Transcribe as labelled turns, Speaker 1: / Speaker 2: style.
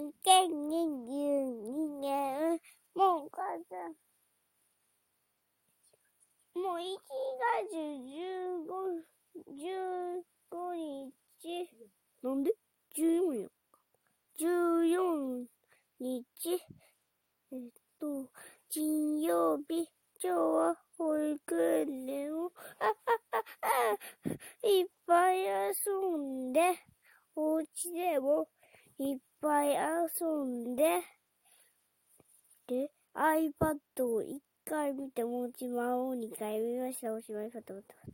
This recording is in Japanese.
Speaker 1: 2022年、もうかさ、もう1月15、15日、なんで ?14 やんか。14日、えっと、金曜日、今日は保育園でも、いっぱい遊んで、お家でもいっぱい遊んで、で、iPad を1回見てもうちまおう2回見ました。おしまい、ファタフタフタ。